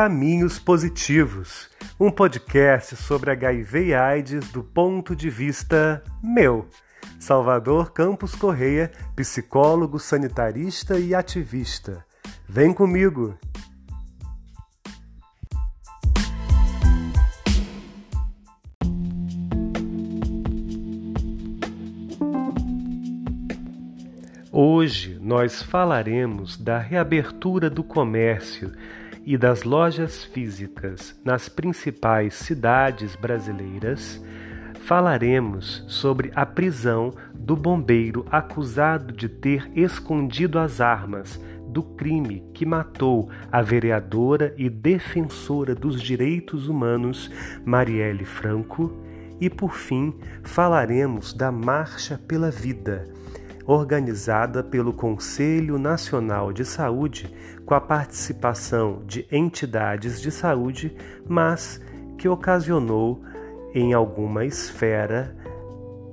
Caminhos Positivos, um podcast sobre HIV e AIDS do ponto de vista meu. Salvador Campos Correia, psicólogo, sanitarista e ativista. Vem comigo! Hoje nós falaremos da reabertura do comércio e das lojas físicas nas principais cidades brasileiras. Falaremos sobre a prisão do bombeiro acusado de ter escondido as armas do crime que matou a vereadora e defensora dos direitos humanos Marielle Franco. E por fim, falaremos da Marcha pela Vida organizada pelo Conselho Nacional de Saúde com a participação de entidades de saúde, mas que ocasionou em alguma esfera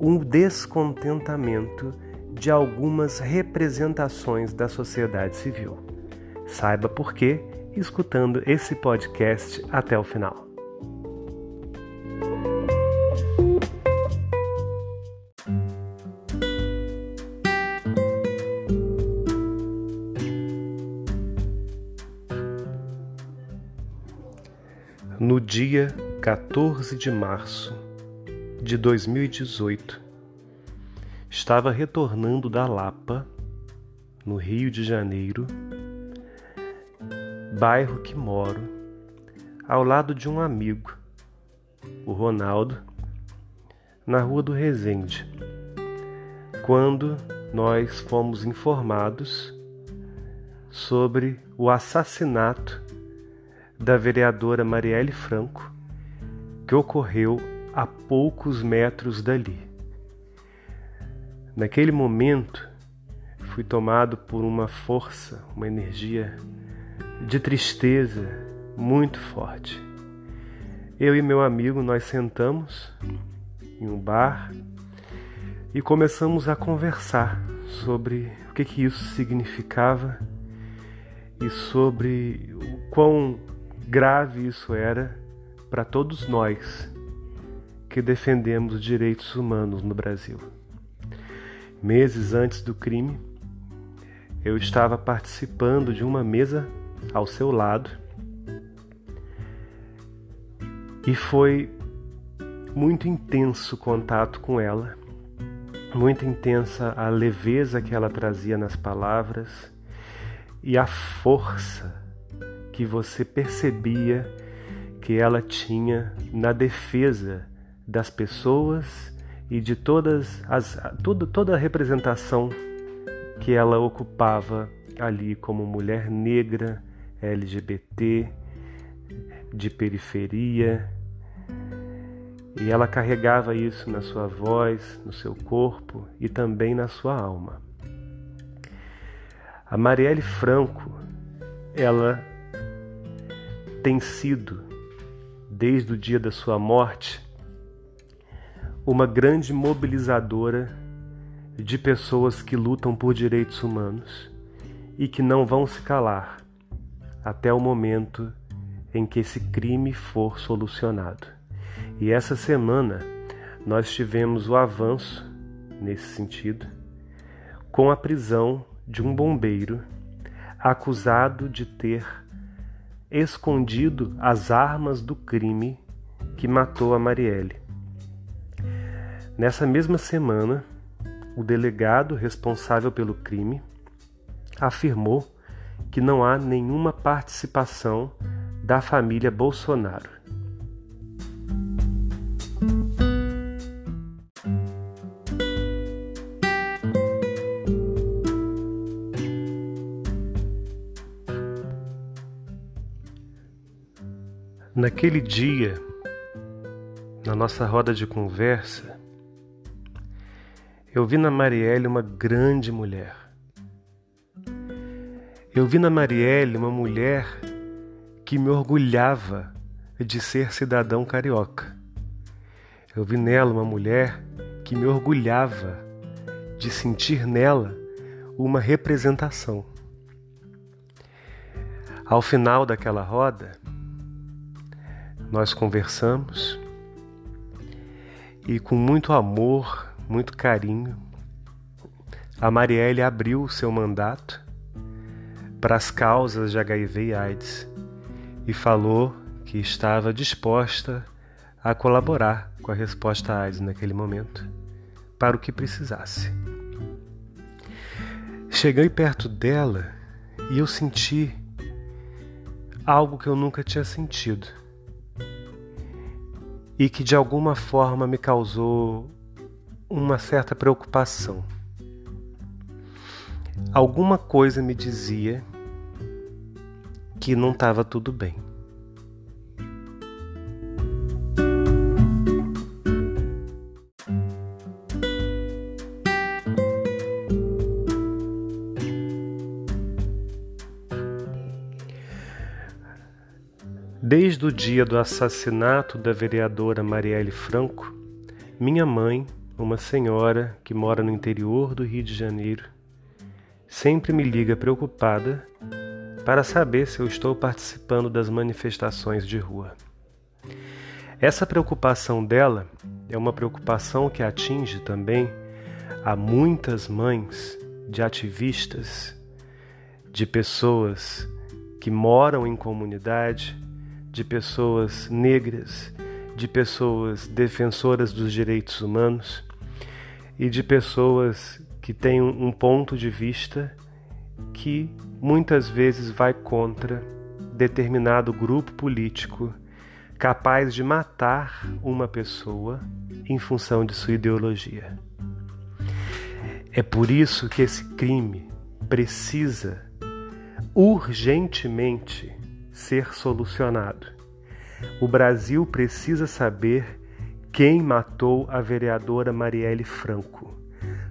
um descontentamento de algumas representações da sociedade civil. Saiba por quê escutando esse podcast até o final. No dia 14 de março de 2018, estava retornando da Lapa, no Rio de Janeiro, bairro que moro, ao lado de um amigo, o Ronaldo, na Rua do Resende, quando nós fomos informados sobre o assassinato da vereadora Marielle Franco, que ocorreu a poucos metros dali. Naquele momento, fui tomado por uma força, uma energia de tristeza muito forte. Eu e meu amigo nós sentamos em um bar e começamos a conversar sobre o que, que isso significava e sobre o quão grave isso era para todos nós que defendemos direitos humanos no Brasil. Meses antes do crime, eu estava participando de uma mesa ao seu lado e foi muito intenso o contato com ela, muito intensa a leveza que ela trazia nas palavras e a força que você percebia que ela tinha na defesa das pessoas e de todas as toda, toda a representação que ela ocupava ali como mulher negra, LGBT, de periferia. E ela carregava isso na sua voz, no seu corpo e também na sua alma. A Marielle Franco, ela tem sido, desde o dia da sua morte, uma grande mobilizadora de pessoas que lutam por direitos humanos e que não vão se calar até o momento em que esse crime for solucionado. E essa semana nós tivemos o avanço nesse sentido com a prisão de um bombeiro acusado de ter escondido as armas do crime que matou a Marielle. Nessa mesma semana, o delegado responsável pelo crime afirmou que não há nenhuma participação da família Bolsonaro. Naquele dia, na nossa roda de conversa, eu vi na Marielle uma grande mulher. Eu vi na Marielle uma mulher que me orgulhava de ser cidadão carioca. Eu vi nela uma mulher que me orgulhava de sentir nela uma representação. Ao final daquela roda, nós conversamos e com muito amor, muito carinho, a Marielle abriu o seu mandato para as causas de HIV e AIDS e falou que estava disposta a colaborar com a resposta AIDS naquele momento, para o que precisasse. Cheguei perto dela e eu senti algo que eu nunca tinha sentido e que de alguma forma me causou uma certa preocupação. Alguma coisa me dizia que não estava tudo bem. Dia do assassinato da vereadora Marielle Franco, minha mãe, uma senhora que mora no interior do Rio de Janeiro, sempre me liga preocupada para saber se eu estou participando das manifestações de rua. Essa preocupação dela é uma preocupação que atinge também a muitas mães de ativistas, de pessoas que moram em comunidade de pessoas negras, de pessoas defensoras dos direitos humanos e de pessoas que têm um ponto de vista que muitas vezes vai contra determinado grupo político capaz de matar uma pessoa em função de sua ideologia. É por isso que esse crime precisa urgentemente ser solucionado. O Brasil precisa saber quem matou a vereadora Marielle Franco.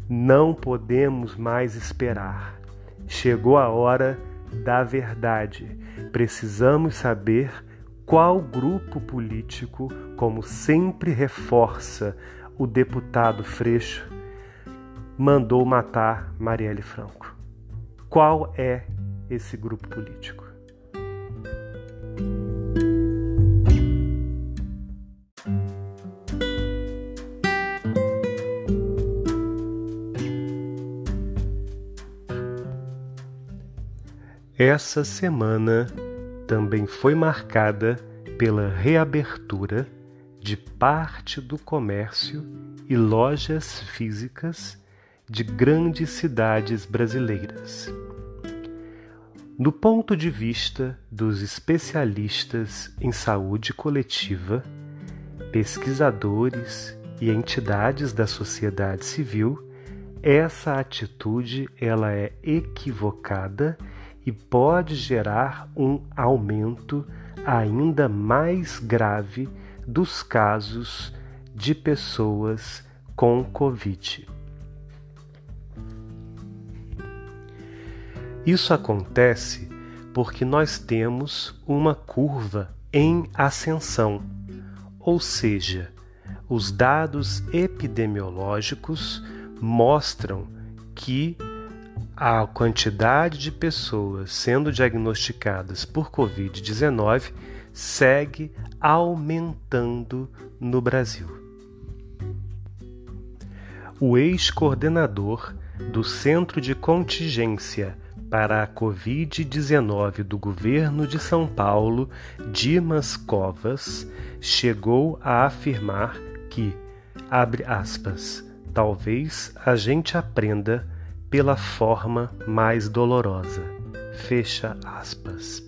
Não podemos mais esperar. Chegou a hora da verdade. Precisamos saber qual grupo político, como sempre reforça o deputado Freixo, mandou matar Marielle Franco. Qual é esse grupo político? Essa semana também foi marcada pela reabertura de parte do comércio e lojas físicas de grandes cidades brasileiras. Do ponto de vista dos especialistas em saúde coletiva, pesquisadores e entidades da sociedade civil, essa atitude ela é equivocada e pode gerar um aumento ainda mais grave dos casos de pessoas com Covid. Isso acontece porque nós temos uma curva em ascensão, ou seja, os dados epidemiológicos mostram que a quantidade de pessoas sendo diagnosticadas por Covid-19 segue aumentando no Brasil. O ex-coordenador do Centro de Contingência para a Covid-19 do governo de São Paulo, Dimas Covas, chegou a afirmar que, abre aspas, talvez a gente aprenda pela forma mais dolorosa. Fecha aspas.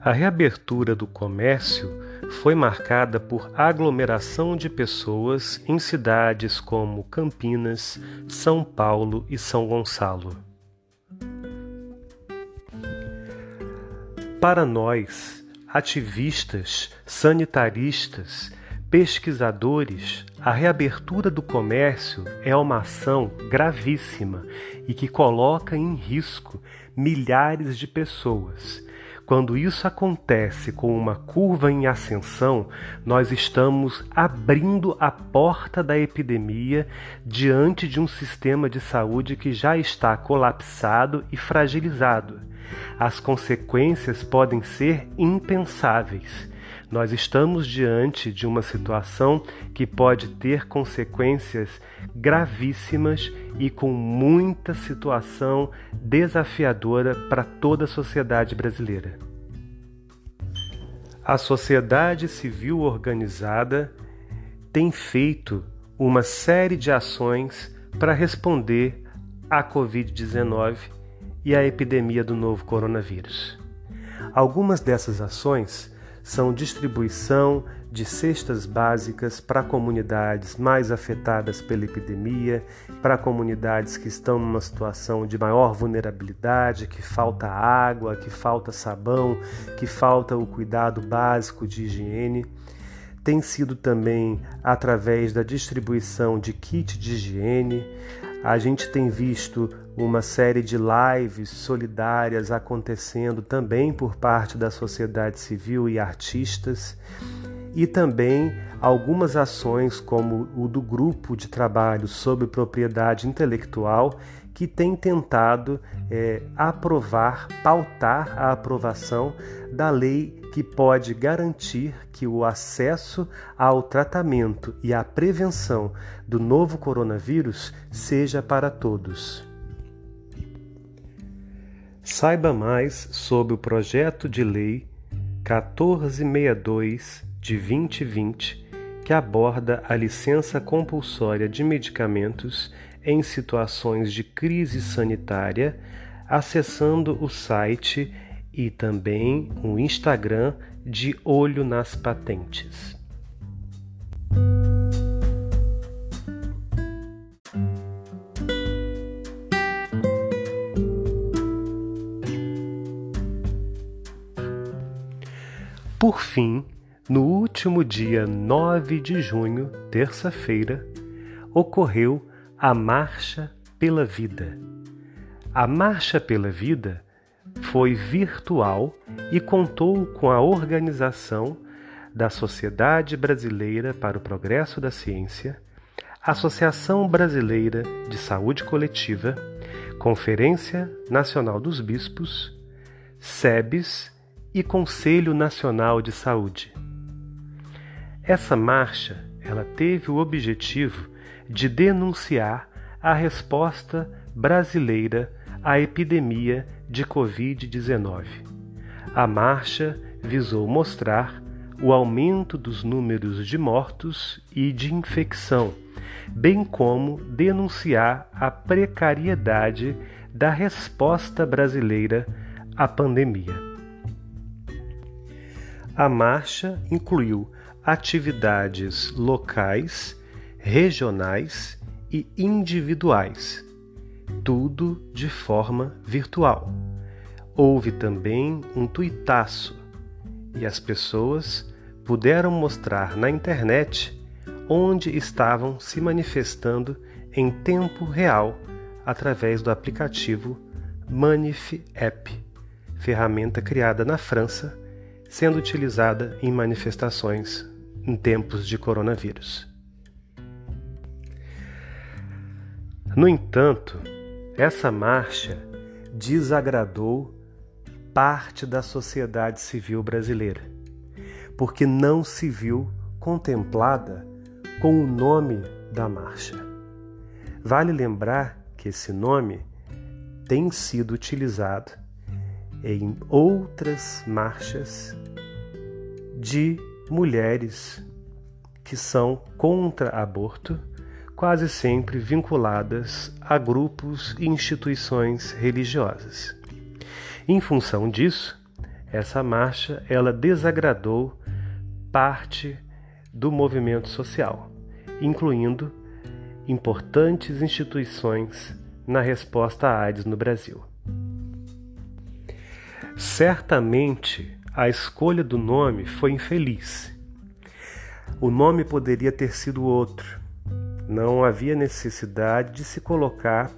A reabertura do comércio foi marcada por aglomeração de pessoas em cidades como Campinas, São Paulo e São Gonçalo. Para nós, ativistas, sanitaristas, pesquisadores, a reabertura do comércio é uma ação gravíssima e que coloca em risco milhares de pessoas, Quando isso acontece com uma curva em ascensão, nós estamos abrindo a porta da epidemia diante de um sistema de saúde que já está colapsado e fragilizado. As consequências podem ser impensáveis. Nós estamos diante de uma situação que pode ter consequências gravíssimas e com muita situação desafiadora para toda a sociedade brasileira. A sociedade civil organizada tem feito uma série de ações para responder à Covid-19 e à epidemia do novo coronavírus. Algumas dessas ações são distribuição de cestas básicas para comunidades mais afetadas pela epidemia, para comunidades que estão numa situação de maior vulnerabilidade, que falta água, que falta sabão, que falta o cuidado básico de higiene. Tem sido também através da distribuição de kit de higiene. A gente tem visto uma série de lives solidárias acontecendo também por parte da sociedade civil e artistas, e também algumas ações, como o do Grupo de Trabalho sobre Propriedade Intelectual, que tem tentado é, aprovar, pautar a aprovação da lei que pode garantir que o acesso ao tratamento e à prevenção do novo coronavírus seja para todos. Saiba mais sobre o projeto de lei 1462 de 2020, que aborda a licença compulsória de medicamentos em situações de crise sanitária, acessando o site e também o Instagram de Olho nas Patentes. Por fim, no último dia 9 de junho, terça-feira, ocorreu a Marcha pela Vida. A Marcha pela Vida foi virtual e contou com a organização da Sociedade Brasileira para o Progresso da Ciência, Associação Brasileira de Saúde Coletiva, Conferência Nacional dos Bispos, SEBS e Conselho Nacional de Saúde. Essa marcha, ela teve o objetivo de denunciar a resposta brasileira à epidemia de COVID-19. A marcha visou mostrar o aumento dos números de mortos e de infecção, bem como denunciar a precariedade da resposta brasileira à pandemia. A marcha incluiu atividades locais, regionais e individuais, tudo de forma virtual. Houve também um tuitaço e as pessoas puderam mostrar na internet onde estavam se manifestando em tempo real através do aplicativo Manif App, ferramenta criada na França sendo utilizada em manifestações em tempos de coronavírus. No entanto, essa marcha desagradou parte da sociedade civil brasileira, porque não se viu contemplada com o nome da marcha. Vale lembrar que esse nome tem sido utilizado em outras marchas de mulheres que são contra aborto, quase sempre vinculadas a grupos e instituições religiosas. Em função disso, essa marcha ela desagradou parte do movimento social, incluindo importantes instituições na resposta à AIDS no Brasil. Certamente a escolha do nome foi infeliz. O nome poderia ter sido outro. Não havia necessidade de se colocar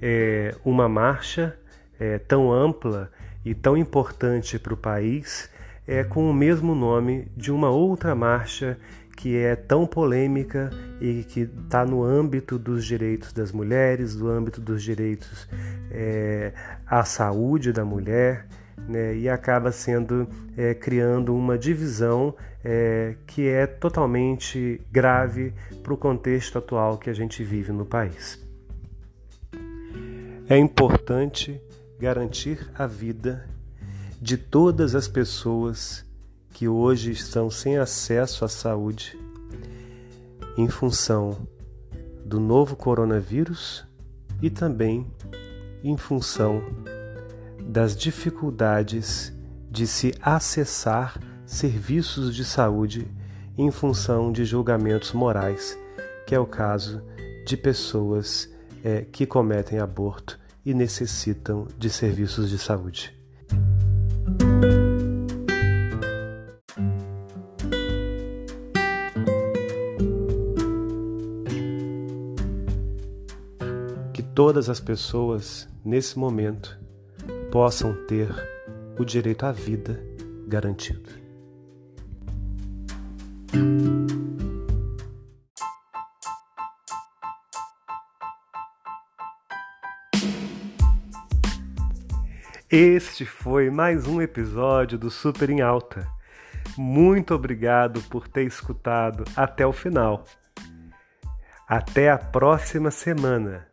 é, uma marcha é, tão ampla e tão importante para o país é com o mesmo nome de uma outra marcha que é tão polêmica e que está no âmbito dos direitos das mulheres, do âmbito dos direitos é, à saúde da mulher, né, e acaba sendo é, criando uma divisão é, que é totalmente grave para o contexto atual que a gente vive no país. É importante garantir a vida de todas as pessoas que hoje estão sem acesso à saúde em função do novo coronavírus e também em função das dificuldades de se acessar serviços de saúde em função de julgamentos morais, que é o caso de pessoas é, que cometem aborto e necessitam de serviços de saúde. Que todas as pessoas, nesse momento, possam ter o direito à vida garantido. Este foi mais um episódio do Super em Alta. Muito obrigado por ter escutado até o final. Até a próxima semana.